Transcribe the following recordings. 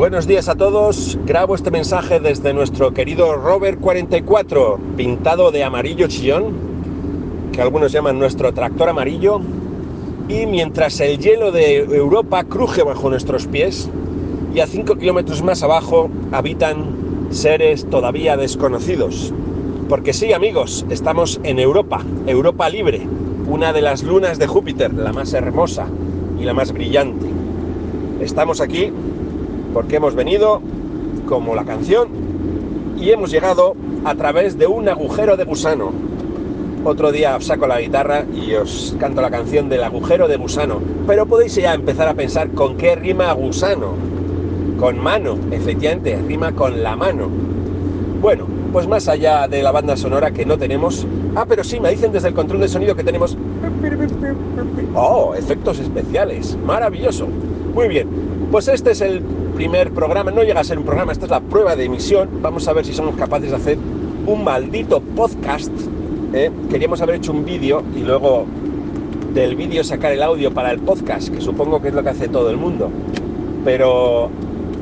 Buenos días a todos. Grabo este mensaje desde nuestro querido Rover 44, pintado de amarillo chillón, que algunos llaman nuestro tractor amarillo. Y mientras el hielo de Europa cruje bajo nuestros pies, y a 5 kilómetros más abajo habitan seres todavía desconocidos. Porque sí, amigos, estamos en Europa, Europa libre, una de las lunas de Júpiter, la más hermosa y la más brillante. Estamos aquí porque hemos venido, como la canción, y hemos llegado a través de un agujero de gusano. Otro día saco la guitarra y os canto la canción del agujero de gusano, pero podéis ya empezar a pensar con qué rima gusano. Con mano, efectivamente, rima con la mano. Bueno, pues más allá de la banda sonora que no tenemos... Ah, pero sí, me dicen desde el control de sonido que tenemos... Oh, efectos especiales. Maravilloso. Muy bien, pues este es el primer programa, no llega a ser un programa, esta es la prueba de emisión. Vamos a ver si somos capaces de hacer un maldito podcast. ¿eh? Queríamos haber hecho un vídeo y luego del vídeo sacar el audio para el podcast, que supongo que es lo que hace todo el mundo. Pero,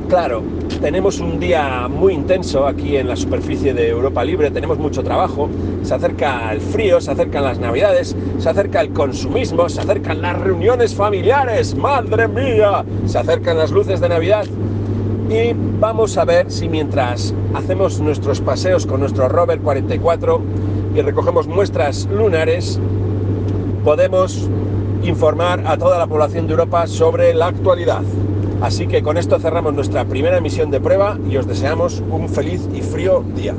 claro, tenemos un día muy intenso aquí en la superficie de Europa Libre, tenemos mucho trabajo, se acerca el frío, se acercan las navidades, se acerca el consumismo, se acercan las reuniones familiares, madre mía, se acercan las luces de Navidad y vamos a ver si mientras hacemos nuestros paseos con nuestro rover 44 y recogemos muestras lunares, podemos informar a toda la población de Europa sobre la actualidad. Así que con esto cerramos nuestra primera emisión de prueba y os deseamos un feliz y frío día.